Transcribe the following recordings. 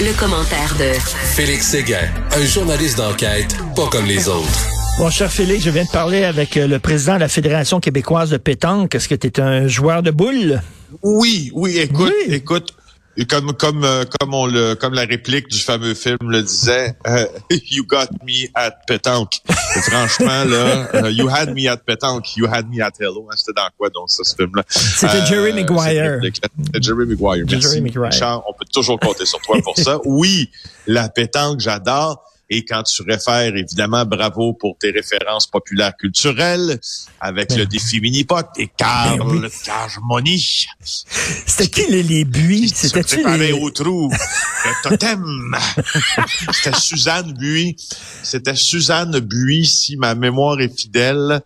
Le, commentaire de Félix Séguin, un journaliste d'enquête pas comme les autres. Bon, cher Félix, je viens de parler avec euh, le président de la Fédération québécoise de pétanque. Est-ce que tu es un joueur de boules? Oui, oui, écoute, écoute, comme comme euh, comme on le comme la réplique du fameux film le disait, euh, you got me at pétanque. franchement là, you had me at pétanque, you had me at hello. Hein, c'était dans quoi donc ça ce film-là? C'était Jerry Maguire. C'était Jerry Maguire. Merci. Jerry Maguire. on peut toujours compter sur toi pour ça. Oui, la pétanque, j'adore. Et quand tu réfères, évidemment, bravo pour tes références populaires culturelles avec le défi mini-pot et Carl ben oui. C'était qui les, les buis? C'était-tu les... au trou? Le totem. C'était Suzanne Buis. C'était Suzanne Buis, si ma mémoire est fidèle.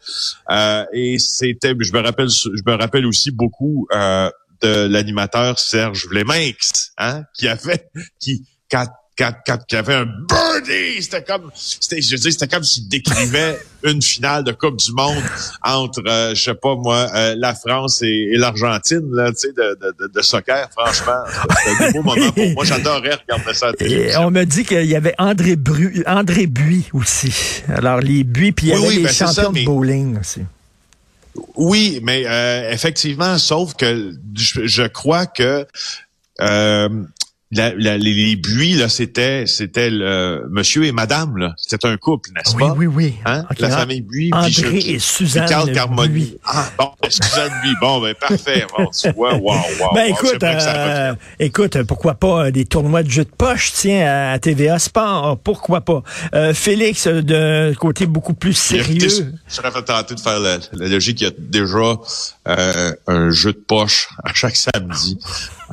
Euh, et c'était, je me rappelle, je me rappelle aussi beaucoup, euh, de l'animateur Serge Vleminx, hein, qui avait, qui, quand quand, quand il y avait un birdie, c'était comme, c'était, je dis, c'était comme s'il décrivait une finale de Coupe du Monde entre, euh, je sais pas moi, euh, la France et, l'Argentine, là, tu sais, de, de, de, soccer, franchement. C'était un beau moment pour moi. J'adorais regarder ça on me dit qu'il y avait André, Bru, André Buis aussi. Alors, les Buis, puis il y avait les ben, champions de bowling aussi. Oui, mais euh, effectivement, sauf que je, je crois que euh, la, les, buis là, c'était c'était le monsieur et madame là, c'était un couple, n'est-ce pas? Oui, oui, oui. Hein? La famille Buis. André et Suzanne. Carl Carmoni. Ah bon, ben, Suzanne Buis. Bon, ben parfait. Bon, tu vois, wow, wow. Ben écoute, euh, écoute, pourquoi pas euh, des tournois de jeux de poche, tiens, à TVA Sport, pourquoi pas. Euh, Félix, d'un côté beaucoup plus sérieux. Je serais tenté de faire la, la logique. Il y a déjà euh, un jeu de poche à chaque samedi.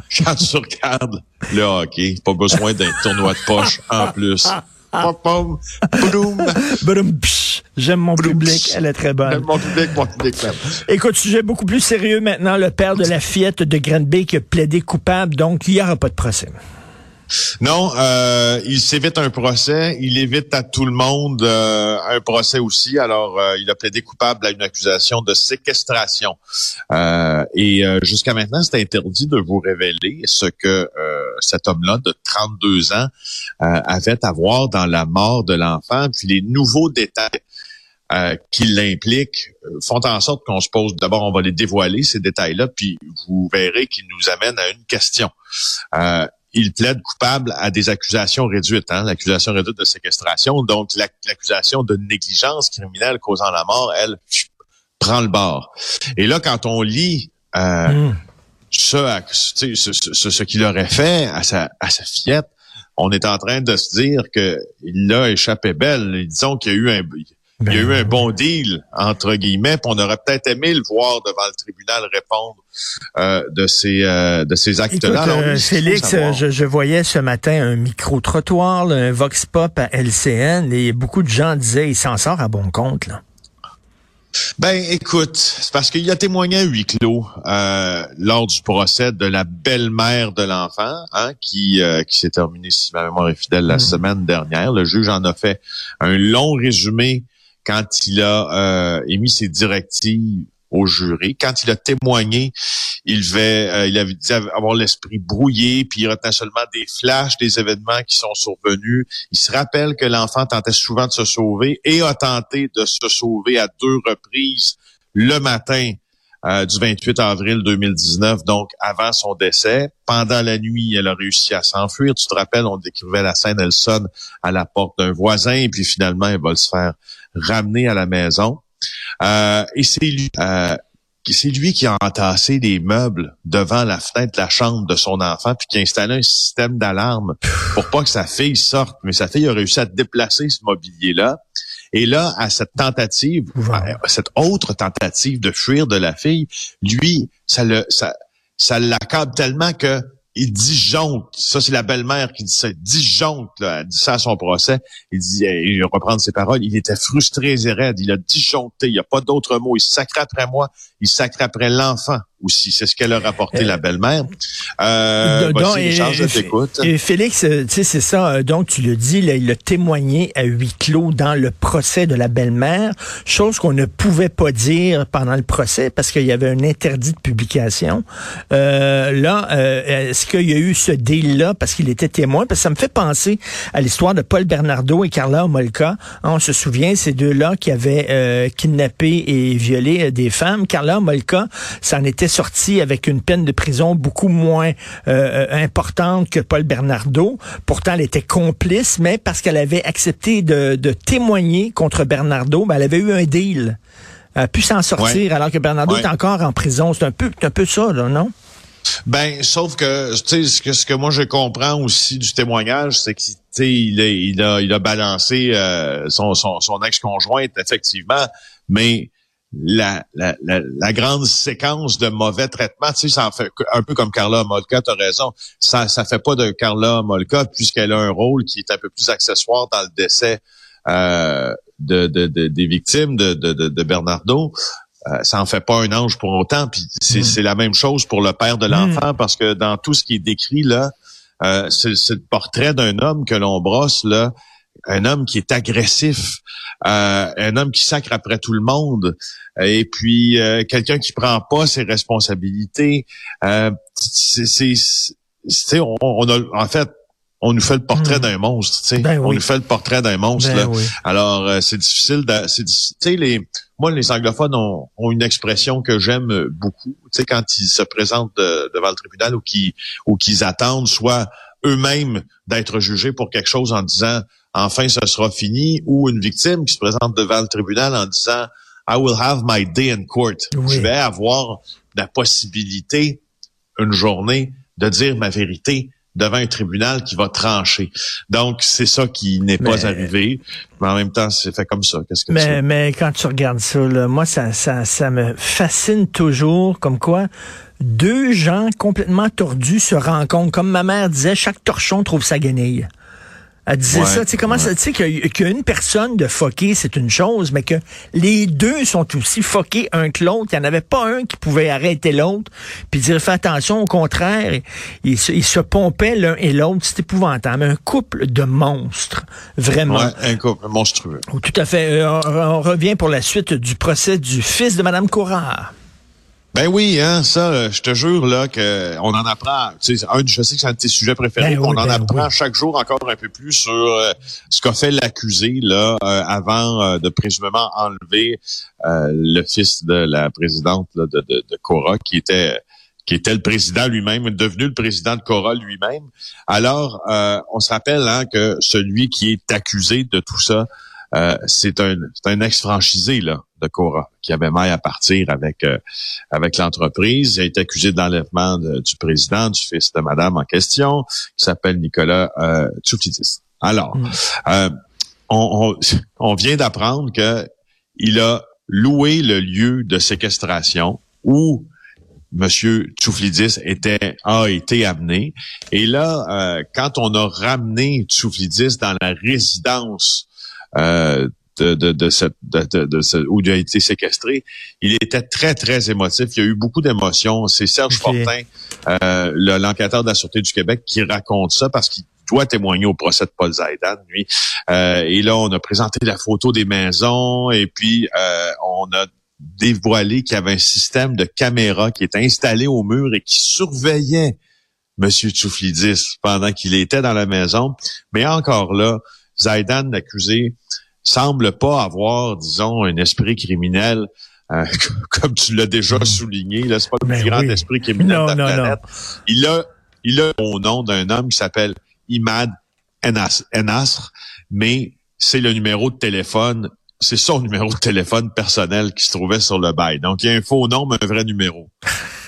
Quand tu regardes le hockey, pas besoin d'un tournoi de poche en plus. J'aime mon public, elle est très bonne. J'aime mon public, mon public Écoute, sujet beaucoup plus sérieux maintenant. Le père de la fillette de Granby qui a plaidé coupable, donc il n'y aura pas de procès. Non, euh, il s'évite un procès. Il évite à tout le monde euh, un procès aussi. Alors, euh, il a plaidé coupable à une accusation de séquestration. et jusqu'à maintenant, c'est interdit de vous révéler ce que cet homme-là de 32 ans avait à voir dans la mort de l'enfant. Puis les nouveaux détails qui l'impliquent font en sorte qu'on se pose, d'abord on va les dévoiler, ces détails-là, puis vous verrez qu'ils nous amènent à une question il plaide coupable à des accusations réduites, hein, l'accusation réduite de séquestration. Donc, l'accusation de négligence criminelle causant la mort, elle, prend le bord. Et là, quand on lit euh, hmm. ce, ce, ce, qu'il aurait fait à sa, à sa fillette, on est en train de se dire qu'il a échappé belle. Disons qu'il y a eu un il y a eu un bon deal, entre guillemets, puis on aurait peut-être aimé le voir devant le tribunal répondre euh, de ces euh, de ces actes-là. Euh, Félix, je, je, voyais ce matin un micro-trottoir, un vox pop à LCN, et beaucoup de gens disaient il s'en sort à bon compte. Là. Ben, écoute, c'est parce qu'il a témoigné à huis clos euh, lors du procès de la belle-mère de l'enfant, hein, qui, qui s'est terminé, si ma mémoire est fidèle, la hmm. semaine dernière. Le juge en a fait un long résumé quand il a euh, émis ses directives au jury, quand il a témoigné, il avait, euh, il avait dit avoir l'esprit brouillé, puis il retenait seulement des flashs des événements qui sont survenus. Il se rappelle que l'enfant tentait souvent de se sauver et a tenté de se sauver à deux reprises le matin euh, du 28 avril 2019, donc avant son décès. Pendant la nuit, elle a réussi à s'enfuir. Tu te rappelles, on décrivait la scène, elle sonne à la porte d'un voisin et puis finalement, elle va se faire ramener à la maison. Euh, et c'est lui, euh, c'est lui qui a entassé des meubles devant la fenêtre de la chambre de son enfant puis qui a installé un système d'alarme pour pas que sa fille sorte. Mais sa fille a réussi à déplacer ce mobilier-là. Et là, à cette tentative, à cette autre tentative de fuir de la fille, lui, ça le, ça, ça l'accable tellement que il disjoncte, ça c'est la belle-mère qui dit ça, disjoncte, là, dit ça à son procès, il dit, il reprendre ses paroles, il était frustré et il a disjoncté, il n'y a pas d'autre mot, il sacre après moi, il sacre après l'enfant aussi. C'est ce qu'elle a rapporté, la belle-mère. Euh, donc, et, et, Félix, euh, tu sais, c'est ça. Euh, donc, tu le dis, là, il a témoigné à huis clos dans le procès de la belle-mère, chose qu'on ne pouvait pas dire pendant le procès parce qu'il y avait un interdit de publication. Euh, là, euh, est-ce qu'il y a eu ce deal-là parce qu'il était témoin? Parce que ça me fait penser à l'histoire de Paul Bernardo et Carla Molka. On se souvient, ces deux-là qui avaient kidnappé et violé des femmes. Carla Molka, ça en était sorti avec une peine de prison beaucoup moins euh, importante que Paul Bernardo. Pourtant, elle était complice, mais parce qu'elle avait accepté de, témoigner contre Bernardo, ben, elle avait eu un deal. Elle a pu s'en sortir alors que Bernardo est encore en prison. C'est un peu, un peu ça, là, non? Ben, sauf que, tu sais, ce que, ce que moi je comprends aussi du témoignage, c'est que, il a, il a, il a balancé euh, son, son, son ex-conjointe, effectivement, mais la, la, la, grande séquence de mauvais traitements, tu sais, ça en fait un peu comme Carla Molka, tu as raison, ça ça fait pas de Carla Molka puisqu'elle a un rôle qui est un peu plus accessoire dans le décès euh, de, de, des victimes de, de, de Bernardo. Euh, ça en fait pas un ange pour autant. Puis c'est, mm. la même chose pour le père de mm. l'enfant parce que dans tout ce qui est décrit là, euh, c'est, c'est le portrait d'un homme que l'on brosse là un homme qui est agressif, euh, un homme qui sacre après tout le monde, et puis euh, quelqu'un qui prend pas ses responsabilités. Euh, c'est, on, on, a, en fait, on nous fait le portrait hmm. d'un monstre, tu sais. Ben on nous fait le portrait d'un monstre. Ben Alors, euh, c'est difficile. De, tu sais, les, moi, les anglophones ont, ont une expression que j'aime beaucoup. Tu sais, quand ils se présentent devant le tribunal ou qui ou qu'ils attendent soit eux-mêmes d'être jugés pour quelque chose en disant enfin ce sera fini, ou une victime qui se présente devant le tribunal en disant I will have my day in court. Je vais avoir la possibilité une journée de dire ma vérité devant un tribunal qui va trancher. Donc, c'est ça qui n'est pas arrivé. Mais en même temps, c'est fait comme ça. Qu'est-ce que mais, mais quand tu regardes ça, moi, ça, ça, ça me fascine toujours, comme quoi deux gens complètement tordus se rencontrent. Comme ma mère disait, chaque torchon trouve sa guenille. Elle disait ça, tu sais, comment ça, tu sais, qu'une personne de foqué, c'est une chose, mais que les deux sont aussi foqués un que l'autre. Il n'y en avait pas un qui pouvait arrêter l'autre, puis dire, fais attention, au contraire, ils se, ils se pompaient l'un et l'autre. C'est épouvantable. Un couple de monstres, vraiment. Ouais, un couple monstrueux. Tout à fait. Euh, on, revient pour la suite du procès du fils de Madame Courard. Ben oui, hein, ça, euh, je te jure là que on en apprend. Tu sais, un, je sais que c'est un de tes sujets préférés. Ben on en ben apprend chaque jour encore un peu plus sur euh, ce qu'a fait l'accusé là euh, avant de présumément enlever le fils de la présidente de, de, de Cora, qui était qui était le président lui-même, devenu le président de Cora lui-même. Alors, on se rappelle hein, que celui qui est accusé de tout ça, euh, c'est un, un ex-franchisé là, de Cora qui avait mal à partir avec, euh, avec l'entreprise. Il a été accusé d'enlèvement du président, du fils de madame en question, qui s'appelle Nicolas euh, Tsouflidis. Alors, mm. euh, on, on, on, vient d'apprendre que il a loué le lieu de séquestration où Monsieur Tsouflidis était a été amené. Et là, quand on a ramené Tsouflidis dans la résidence euh, de, de, de, cette, de, de, où il a été séquestré. Il était très, très émotif. Il y a eu beaucoup d'émotions. C'est Serge Fortin, euh, l'enquêteur de la Sûreté du Québec, qui raconte ça parce qu'il doit témoigner au procès de Paul Zaidan, lui. Euh, et là, on a présenté la photo des maisons et puis euh, on a dévoilé qu'il y avait un système de caméra qui était installé au mur et qui surveillait M. Tsouflidis pendant qu'il était dans la maison. Mais encore là, Zaidan, l'accusé, semble pas avoir, disons, un esprit criminel euh, comme tu l'as déjà hmm. souligné. Là, c'est pas le plus grand esprit criminel de la planète. Il a, il a au nom d'un homme qui s'appelle Imad Enasr, mais c'est le numéro de téléphone, c'est son numéro de téléphone personnel qui se trouvait sur le bail. Donc, il y a un faux nom, mais un vrai numéro.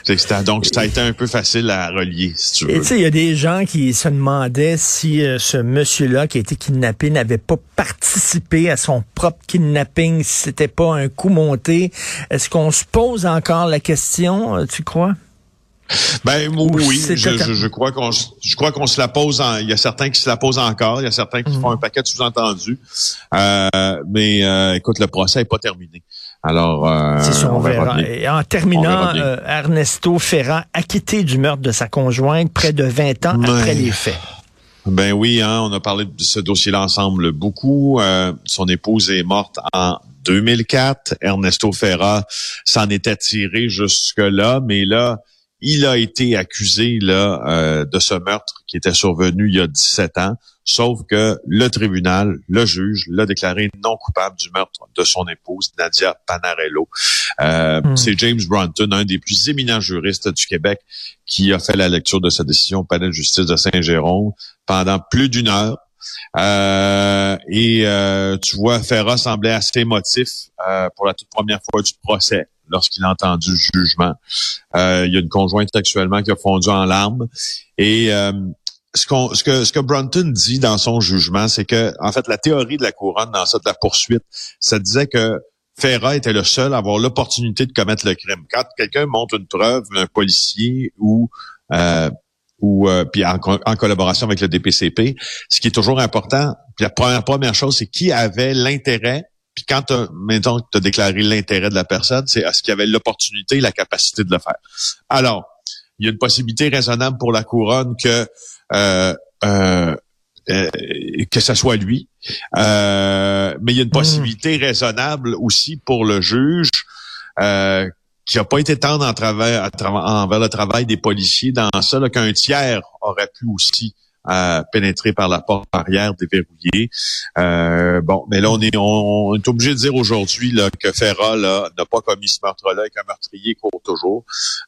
Donc, ça a été un peu facile à relier, si tu veux. Tu sais, il y a des gens qui se demandaient si euh, ce monsieur-là qui a été kidnappé n'avait pas participé à son propre kidnapping, si c'était pas un coup monté. Est-ce qu'on se pose encore la question, euh, tu crois? Ben oui, je, je, crois qu'on je crois qu'on se la pose. En, il y a certains qui se la posent encore, il y a certains qui mhm. font un paquet de sous-entendus. Euh, mais euh, écoute, le procès n'est pas terminé. Alors, euh, c'est on, verra. Et en terminant, euh, Ernesto Ferrand acquitté du meurtre de sa conjointe près de 20 ans après les faits. Ben oui, hein, on a parlé de ce dossier-là ensemble beaucoup. Euh, son épouse est morte en 2004. Ernesto Ferra s'en était tiré jusque-là, mais là, il a été accusé là euh, de ce meurtre qui était survenu il y a 17 ans, sauf que le tribunal, le juge, l'a déclaré non coupable du meurtre de son épouse Nadia Panarello. Euh, hmm. C'est James Brunton, un des plus éminents juristes du Québec, qui a fait la lecture de sa décision au palais de justice de Saint-Jérôme pendant plus d'une heure. Euh, et euh, tu vois, Ferra semblait assez émotif euh, pour la toute première fois du procès lorsqu'il a entendu le jugement. il y a une conjointe actuellement qui a fondu en larmes. Et ce, qu'on, ce, que, ce que Brunton dit dans son jugement, c'est que, en fait, la théorie de la couronne dans ça de la poursuite, ça disait que Ferra était le seul à avoir l'opportunité de commettre le crime. Quand quelqu'un montre une preuve, un policier ou ou euh, puis en, collaboration avec le DPCP. Ce qui est toujours important, puis la première, première chose, c'est qui avait l'intérêt. Puis quand tu as déclaré l'intérêt de la personne, c'est est-ce qu'il avait l'opportunité la capacité de le faire. Alors, il y a une possibilité raisonnable pour la couronne que euh, euh, que ce soit lui. mais il y a une hmm. possibilité raisonnable aussi pour le juge euh, qui n'a pas été tendre en travers, envers le travail des policiers dans ça, qu'un tiers aurait pu aussi à pénétrer par la porte arrière déverrouillée. Euh, bon, mais là, on est, on, est obligé de dire aujourd'hui que Ferra n'a pas commis ce meurtre-là et qu'un meurtrier court toujours.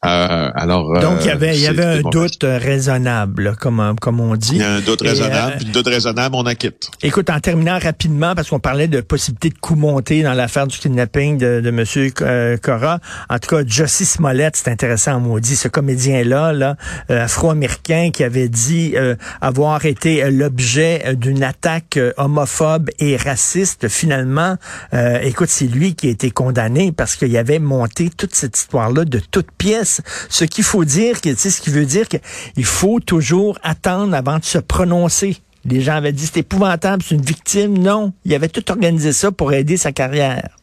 Euh, alors, Donc, il y avait, il y avait un doute raisonnable, comme, comme on dit. Il y a un doute raisonnable, euh, puis le doute raisonnable, on acquitte. Écoute, en terminant rapidement, parce qu'on parlait de possibilité de coup monté dans l'affaire du kidnapping de, de M. Euh, Cora, en tout cas, Jussie Smollett, c'est intéressant, on dit, ce comédien-là, là, afro-américain, qui avait dit avoir été l'objet d'une attaque homophobe et raciste, finalement, euh, écoute, c'est lui qui a été condamné parce qu'il avait monté toute cette histoire-là de toutes pièces. Ce qu'il faut dire, tu sais, ce qui veut dire qu'il faut toujours attendre avant de se prononcer. Les gens avaient dit c'est épouvantable, c'est une victime. Non, il avait tout organisé ça pour aider sa carrière.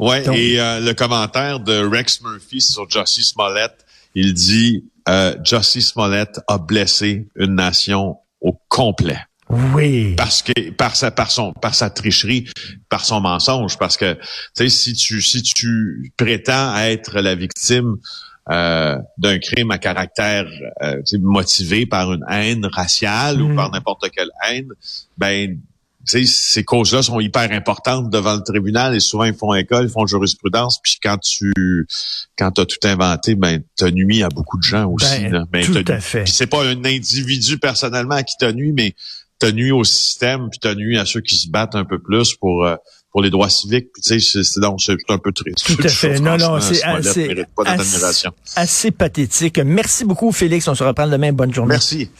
Ouais, et euh, le commentaire de Rex Murphy sur Jussie Smollett, il dit euh, Jussie Smollett a blessé une nation au complet. Oui. Parce que par sa par son par sa tricherie, par son mensonge, parce que tu sais si tu si tu prétends être la victime euh, d'un crime à caractère euh, motivé par une haine raciale ou mm. par n'importe quelle haine, ben ces causes-là sont hyper importantes devant le tribunal et souvent ils font école, ils font jurisprudence. Puis quand tu quand as tout inventé, ben t'as nuit à beaucoup de gens aussi. Ben, ben, tout à fait. c'est pas un individu personnellement qui t'a nuit, mais t'as nuit au système, puis t'as nuit à ceux qui se battent un peu plus pour euh, pour les droits civiques. Puis tu sais, c'est donc c'est un peu triste. Tout à fait. Non, non, c'est assez, assez, assez pathétique. Merci beaucoup, Félix. On se reprend demain. Bonne journée. Merci.